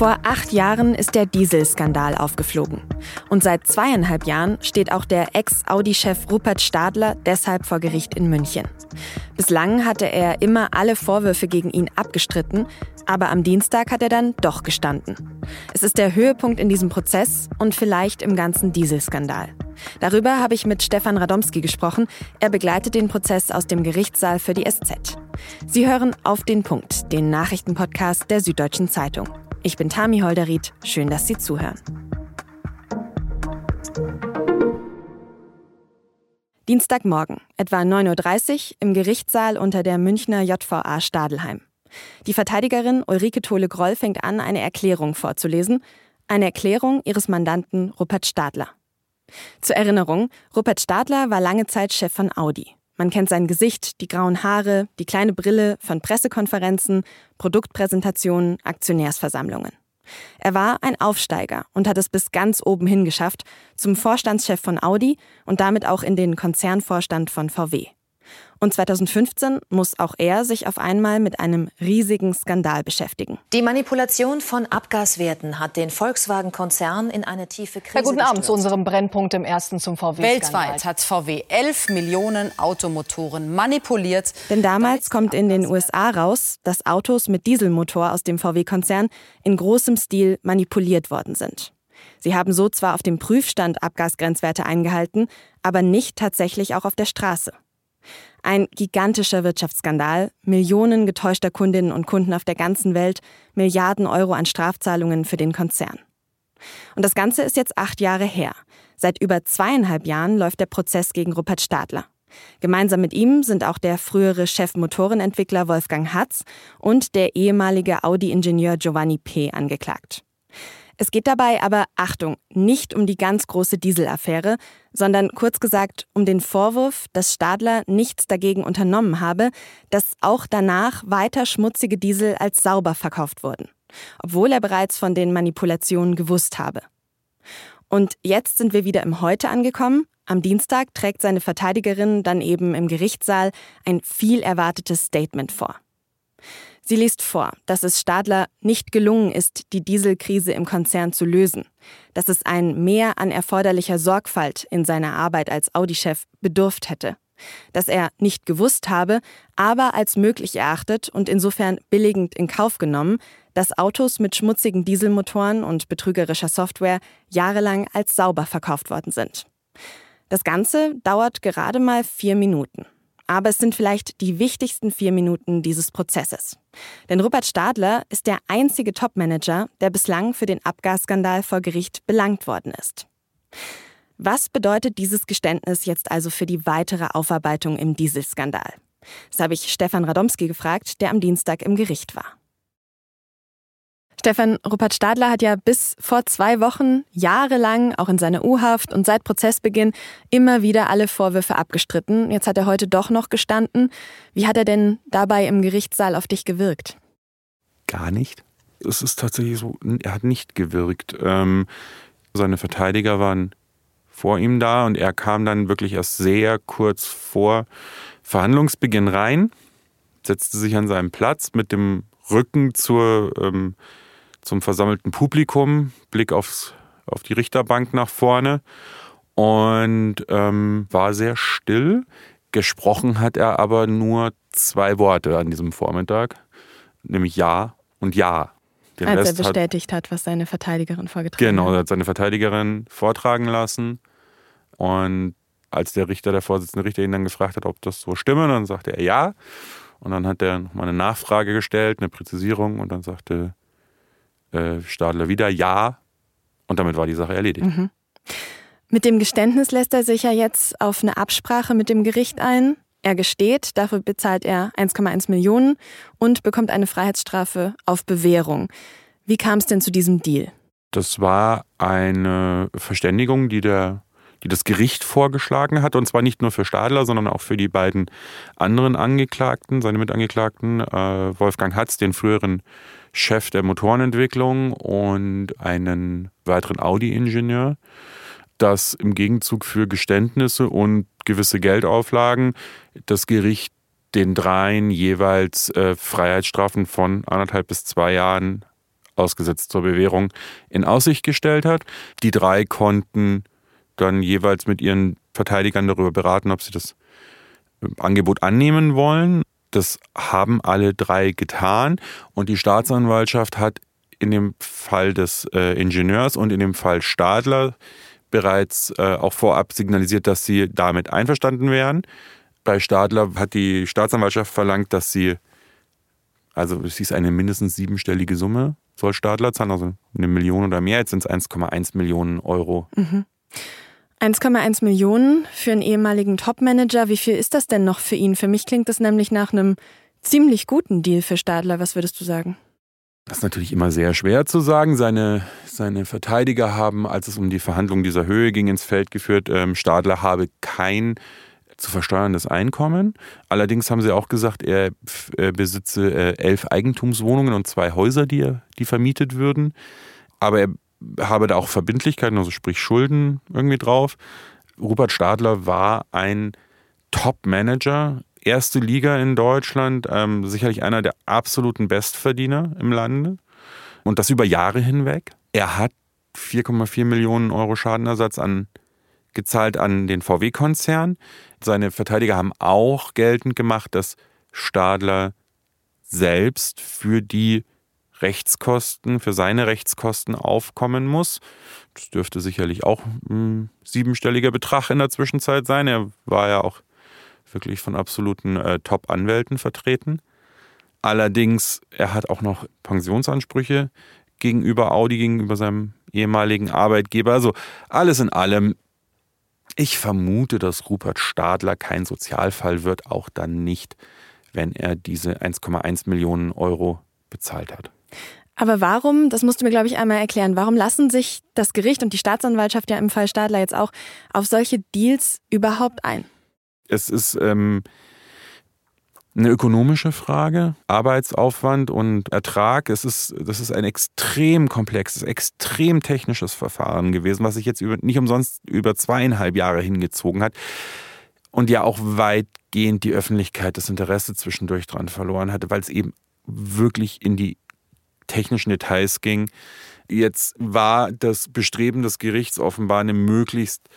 Vor acht Jahren ist der Dieselskandal aufgeflogen. Und seit zweieinhalb Jahren steht auch der Ex-Audi-Chef Rupert Stadler deshalb vor Gericht in München. Bislang hatte er immer alle Vorwürfe gegen ihn abgestritten, aber am Dienstag hat er dann doch gestanden. Es ist der Höhepunkt in diesem Prozess und vielleicht im ganzen Dieselskandal. Darüber habe ich mit Stefan Radomski gesprochen. Er begleitet den Prozess aus dem Gerichtssaal für die SZ. Sie hören auf den Punkt, den Nachrichtenpodcast der Süddeutschen Zeitung. Ich bin Tami Holderried. Schön, dass Sie zuhören. Dienstagmorgen, etwa 9.30 Uhr, im Gerichtssaal unter der Münchner JVA Stadelheim. Die Verteidigerin Ulrike Tole-Groll fängt an, eine Erklärung vorzulesen. Eine Erklärung ihres Mandanten Rupert Stadler. Zur Erinnerung, Rupert Stadler war lange Zeit Chef von Audi. Man kennt sein Gesicht, die grauen Haare, die kleine Brille von Pressekonferenzen, Produktpräsentationen, Aktionärsversammlungen. Er war ein Aufsteiger und hat es bis ganz oben hin geschafft, zum Vorstandschef von Audi und damit auch in den Konzernvorstand von VW. Und 2015 muss auch er sich auf einmal mit einem riesigen Skandal beschäftigen. Die Manipulation von Abgaswerten hat den Volkswagen-Konzern in eine tiefe Krise ja, Guten Abend zu unserem Brennpunkt im ersten zum VW. Weltweit hat VW 11 Millionen Automotoren manipuliert. Denn damals kommt in den USA raus, dass Autos mit Dieselmotor aus dem VW-Konzern in großem Stil manipuliert worden sind. Sie haben so zwar auf dem Prüfstand Abgasgrenzwerte eingehalten, aber nicht tatsächlich auch auf der Straße. Ein gigantischer Wirtschaftsskandal, Millionen getäuschter Kundinnen und Kunden auf der ganzen Welt, Milliarden Euro an Strafzahlungen für den Konzern. Und das Ganze ist jetzt acht Jahre her. Seit über zweieinhalb Jahren läuft der Prozess gegen Rupert Stadler. Gemeinsam mit ihm sind auch der frühere Chef Motorenentwickler Wolfgang Hatz und der ehemalige Audi-Ingenieur Giovanni P. angeklagt. Es geht dabei aber, Achtung, nicht um die ganz große Dieselaffäre, sondern kurz gesagt um den Vorwurf, dass Stadler nichts dagegen unternommen habe, dass auch danach weiter schmutzige Diesel als sauber verkauft wurden, obwohl er bereits von den Manipulationen gewusst habe. Und jetzt sind wir wieder im Heute angekommen. Am Dienstag trägt seine Verteidigerin dann eben im Gerichtssaal ein viel erwartetes Statement vor. Sie liest vor, dass es Stadler nicht gelungen ist, die Dieselkrise im Konzern zu lösen, dass es ein Mehr an erforderlicher Sorgfalt in seiner Arbeit als Audi-Chef bedurft hätte, dass er nicht gewusst habe, aber als möglich erachtet und insofern billigend in Kauf genommen, dass Autos mit schmutzigen Dieselmotoren und betrügerischer Software jahrelang als sauber verkauft worden sind. Das Ganze dauert gerade mal vier Minuten. Aber es sind vielleicht die wichtigsten vier Minuten dieses Prozesses. Denn Rupert Stadler ist der einzige Topmanager, der bislang für den Abgasskandal vor Gericht belangt worden ist. Was bedeutet dieses Geständnis jetzt also für die weitere Aufarbeitung im Dieselskandal? Das habe ich Stefan Radomski gefragt, der am Dienstag im Gericht war. Stefan Rupert Stadler hat ja bis vor zwei Wochen jahrelang, auch in seiner U-Haft und seit Prozessbeginn, immer wieder alle Vorwürfe abgestritten. Jetzt hat er heute doch noch gestanden. Wie hat er denn dabei im Gerichtssaal auf dich gewirkt? Gar nicht. Es ist tatsächlich so, er hat nicht gewirkt. Ähm, seine Verteidiger waren vor ihm da und er kam dann wirklich erst sehr kurz vor Verhandlungsbeginn rein, setzte sich an seinen Platz mit dem Rücken zur ähm, zum versammelten Publikum, Blick aufs, auf die Richterbank nach vorne und ähm, war sehr still. Gesprochen hat er aber nur zwei Worte an diesem Vormittag, nämlich Ja und Ja. Den Als Rest er bestätigt hat, hat, was seine Verteidigerin vorgetragen genau, hat. Genau, er hat seine Verteidigerin vortragen lassen. Und als der Richter, der Vorsitzende Richter ihn dann gefragt hat, ob das so stimme, dann sagte er ja. Und dann hat er nochmal eine Nachfrage gestellt, eine Präzisierung und dann sagte äh, Stadler wieder ja. Und damit war die Sache erledigt. Mhm. Mit dem Geständnis lässt er sich ja jetzt auf eine Absprache mit dem Gericht ein. Er gesteht, dafür bezahlt er 1,1 Millionen und bekommt eine Freiheitsstrafe auf Bewährung. Wie kam es denn zu diesem Deal? Das war eine Verständigung, die, der, die das Gericht vorgeschlagen hat. Und zwar nicht nur für Stadler, sondern auch für die beiden anderen Angeklagten, seine Mitangeklagten, äh, Wolfgang Hatz, den früheren Chef der Motorenentwicklung und einen weiteren Audi-Ingenieur, dass im Gegenzug für Geständnisse und gewisse Geldauflagen das Gericht den dreien jeweils äh, Freiheitsstrafen von anderthalb bis zwei Jahren ausgesetzt zur Bewährung, in Aussicht gestellt hat. Die drei konnten dann jeweils mit ihren Verteidigern darüber beraten, ob sie das äh, Angebot annehmen wollen. Das haben alle drei getan und die Staatsanwaltschaft hat in dem Fall des äh, Ingenieurs und in dem Fall Stadler bereits äh, auch vorab signalisiert, dass sie damit einverstanden wären. Bei Stadler hat die Staatsanwaltschaft verlangt, dass sie, also es ist eine mindestens siebenstellige Summe, soll Stadler zahlen, also eine Million oder mehr. Jetzt sind es 1,1 Millionen Euro. Mhm. 1,1 Millionen für einen ehemaligen Topmanager. Wie viel ist das denn noch für ihn? Für mich klingt das nämlich nach einem ziemlich guten Deal für Stadler. Was würdest du sagen? Das ist natürlich immer sehr schwer zu sagen. Seine, seine Verteidiger haben, als es um die Verhandlungen dieser Höhe ging, ins Feld geführt, ähm, Stadler habe kein zu versteuerndes Einkommen. Allerdings haben sie auch gesagt, er äh, besitze äh, elf Eigentumswohnungen und zwei Häuser, die, die vermietet würden. Aber er habe da auch Verbindlichkeiten, also sprich Schulden irgendwie drauf. Rupert Stadler war ein Top-Manager, erste Liga in Deutschland, ähm, sicherlich einer der absoluten Bestverdiener im Lande und das über Jahre hinweg. Er hat 4,4 Millionen Euro Schadenersatz an, gezahlt an den VW-Konzern. Seine Verteidiger haben auch geltend gemacht, dass Stadler selbst für die Rechtskosten, für seine Rechtskosten aufkommen muss. Das dürfte sicherlich auch ein siebenstelliger Betrag in der Zwischenzeit sein. Er war ja auch wirklich von absoluten äh, Top-Anwälten vertreten. Allerdings, er hat auch noch Pensionsansprüche gegenüber Audi, gegenüber seinem ehemaligen Arbeitgeber. Also alles in allem, ich vermute, dass Rupert Stadler kein Sozialfall wird, auch dann nicht, wenn er diese 1,1 Millionen Euro bezahlt hat. Aber warum, das musst du mir, glaube ich, einmal erklären, warum lassen sich das Gericht und die Staatsanwaltschaft ja im Fall Stadler jetzt auch auf solche Deals überhaupt ein? Es ist ähm, eine ökonomische Frage, Arbeitsaufwand und Ertrag. Es ist, das ist ein extrem komplexes, extrem technisches Verfahren gewesen, was sich jetzt über, nicht umsonst über zweieinhalb Jahre hingezogen hat und ja auch weitgehend die Öffentlichkeit das Interesse zwischendurch dran verloren hatte, weil es eben wirklich in die technischen Details ging. Jetzt war das Bestreben des Gerichts offenbar eine möglichst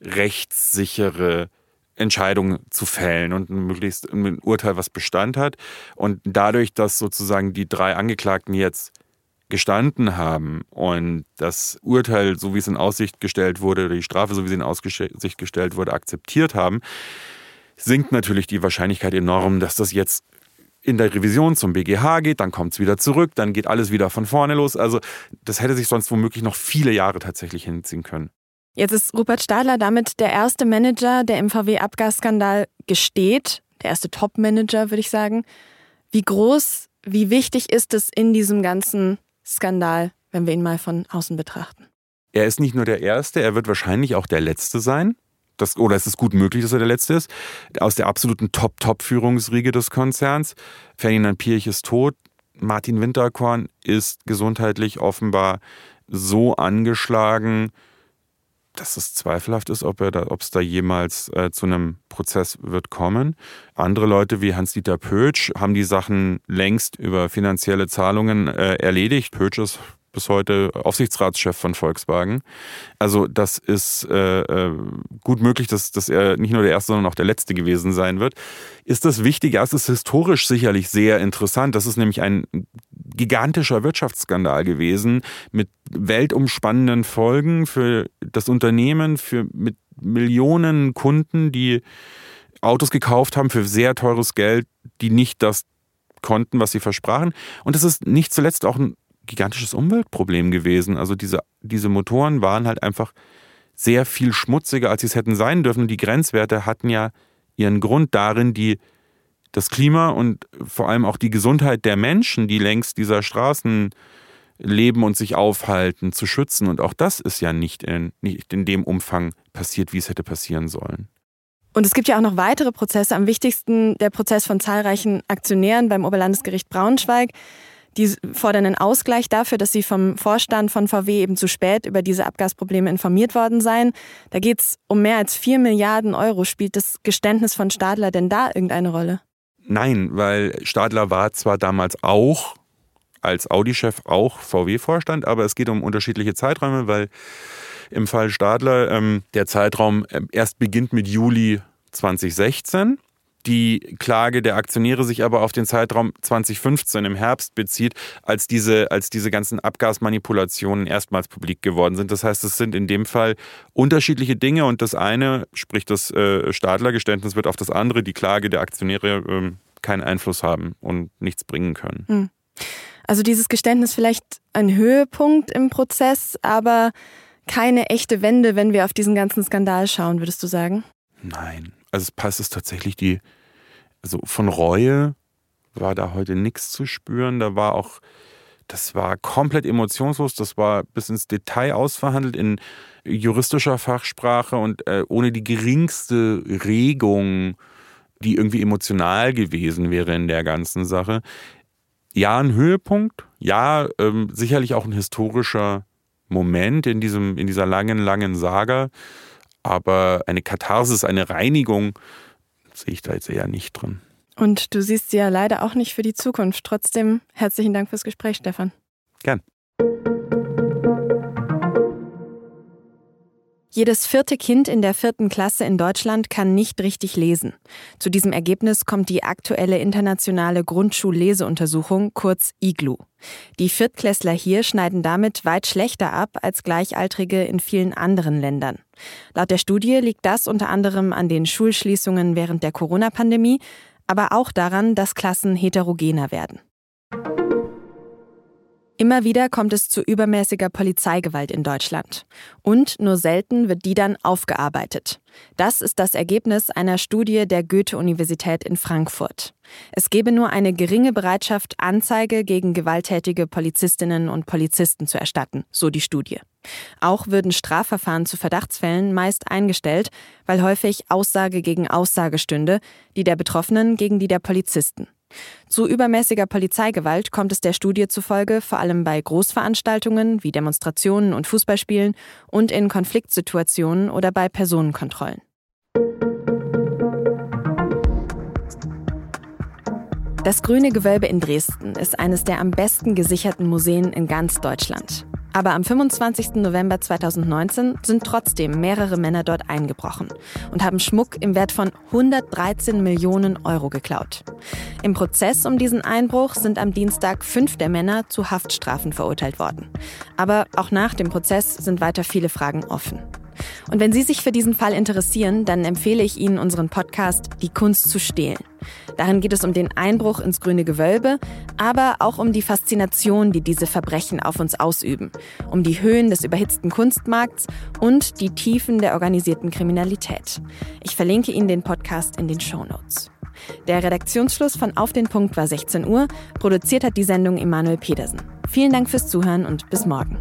rechtssichere Entscheidung zu fällen und möglichst ein Urteil, was Bestand hat. Und dadurch, dass sozusagen die drei Angeklagten jetzt gestanden haben und das Urteil, so wie es in Aussicht gestellt wurde, oder die Strafe, so wie sie in Aussicht gestellt wurde, akzeptiert haben, sinkt natürlich die Wahrscheinlichkeit enorm, dass das jetzt in der Revision zum BGH geht, dann kommt es wieder zurück, dann geht alles wieder von vorne los. Also das hätte sich sonst womöglich noch viele Jahre tatsächlich hinziehen können. Jetzt ist Rupert Stadler damit der erste Manager, der im VW-Abgasskandal gesteht, der erste Top-Manager, würde ich sagen. Wie groß, wie wichtig ist es in diesem ganzen Skandal, wenn wir ihn mal von außen betrachten? Er ist nicht nur der Erste, er wird wahrscheinlich auch der Letzte sein das, oder es ist gut möglich, dass er der Letzte ist, aus der absoluten Top-Top-Führungsriege des Konzerns. Ferdinand Pirch ist tot. Martin Winterkorn ist gesundheitlich offenbar so angeschlagen, dass es zweifelhaft ist, ob, er da, es da jemals äh, zu einem Prozess wird kommen. Andere Leute wie Hans-Dieter Pötsch haben die Sachen längst über finanzielle Zahlungen äh, erledigt. Pötsch ist bis heute Aufsichtsratschef von Volkswagen. Also das ist äh, äh, gut möglich, dass, dass er nicht nur der Erste, sondern auch der Letzte gewesen sein wird. Ist das wichtig? Ja, es ist historisch sicherlich sehr interessant. Das ist nämlich ein gigantischer Wirtschaftsskandal gewesen mit weltumspannenden Folgen für das Unternehmen, für mit Millionen Kunden, die Autos gekauft haben für sehr teures Geld, die nicht das konnten, was sie versprachen. Und es ist nicht zuletzt auch ein gigantisches Umweltproblem gewesen. Also diese, diese Motoren waren halt einfach sehr viel schmutziger, als sie es hätten sein dürfen. Und die Grenzwerte hatten ja ihren Grund darin, die, das Klima und vor allem auch die Gesundheit der Menschen, die längs dieser Straßen leben und sich aufhalten, zu schützen. Und auch das ist ja nicht in, nicht in dem Umfang passiert, wie es hätte passieren sollen. Und es gibt ja auch noch weitere Prozesse. Am wichtigsten der Prozess von zahlreichen Aktionären beim Oberlandesgericht Braunschweig. Die fordern einen Ausgleich dafür, dass sie vom Vorstand von VW eben zu spät über diese Abgasprobleme informiert worden seien. Da geht es um mehr als 4 Milliarden Euro. Spielt das Geständnis von Stadler denn da irgendeine Rolle? Nein, weil Stadler war zwar damals auch als Audi-Chef auch VW-Vorstand, aber es geht um unterschiedliche Zeiträume, weil im Fall Stadler ähm, der Zeitraum ähm, erst beginnt mit Juli 2016 die Klage der Aktionäre sich aber auf den Zeitraum 2015 im Herbst bezieht, als diese, als diese ganzen Abgasmanipulationen erstmals publik geworden sind. Das heißt, es sind in dem Fall unterschiedliche Dinge und das eine, sprich das äh, Stadlergeständnis, wird auf das andere, die Klage der Aktionäre, äh, keinen Einfluss haben und nichts bringen können. Hm. Also dieses Geständnis vielleicht ein Höhepunkt im Prozess, aber keine echte Wende, wenn wir auf diesen ganzen Skandal schauen, würdest du sagen? Nein. Also es passt es tatsächlich die, also von Reue war da heute nichts zu spüren. Da war auch, das war komplett emotionslos, das war bis ins Detail ausverhandelt in juristischer Fachsprache und äh, ohne die geringste Regung, die irgendwie emotional gewesen wäre in der ganzen Sache. Ja, ein Höhepunkt, ja, ähm, sicherlich auch ein historischer Moment in, diesem, in dieser langen, langen Saga. Aber eine Katharsis, eine Reinigung sehe ich da jetzt eher nicht drin. Und du siehst sie ja leider auch nicht für die Zukunft. Trotzdem herzlichen Dank fürs Gespräch, Stefan. Gern. Jedes vierte Kind in der vierten Klasse in Deutschland kann nicht richtig lesen. Zu diesem Ergebnis kommt die aktuelle internationale Grundschulleseuntersuchung, kurz IGLU. Die Viertklässler hier schneiden damit weit schlechter ab als Gleichaltrige in vielen anderen Ländern. Laut der Studie liegt das unter anderem an den Schulschließungen während der Corona-Pandemie, aber auch daran, dass Klassen heterogener werden. Immer wieder kommt es zu übermäßiger Polizeigewalt in Deutschland. Und nur selten wird die dann aufgearbeitet. Das ist das Ergebnis einer Studie der Goethe-Universität in Frankfurt. Es gebe nur eine geringe Bereitschaft, Anzeige gegen gewalttätige Polizistinnen und Polizisten zu erstatten, so die Studie. Auch würden Strafverfahren zu Verdachtsfällen meist eingestellt, weil häufig Aussage gegen Aussage stünde, die der Betroffenen gegen die der Polizisten. Zu übermäßiger Polizeigewalt kommt es der Studie zufolge vor allem bei Großveranstaltungen wie Demonstrationen und Fußballspielen und in Konfliktsituationen oder bei Personenkontrollen. Das Grüne Gewölbe in Dresden ist eines der am besten gesicherten Museen in ganz Deutschland. Aber am 25. November 2019 sind trotzdem mehrere Männer dort eingebrochen und haben Schmuck im Wert von 113 Millionen Euro geklaut. Im Prozess um diesen Einbruch sind am Dienstag fünf der Männer zu Haftstrafen verurteilt worden. Aber auch nach dem Prozess sind weiter viele Fragen offen. Und wenn Sie sich für diesen Fall interessieren, dann empfehle ich Ihnen unseren Podcast Die Kunst zu stehlen. Darin geht es um den Einbruch ins grüne Gewölbe, aber auch um die Faszination, die diese Verbrechen auf uns ausüben, um die Höhen des überhitzten Kunstmarkts und die Tiefen der organisierten Kriminalität. Ich verlinke Ihnen den Podcast in den Show Notes. Der Redaktionsschluss von Auf den Punkt war 16 Uhr. Produziert hat die Sendung Emanuel Pedersen. Vielen Dank fürs Zuhören und bis morgen.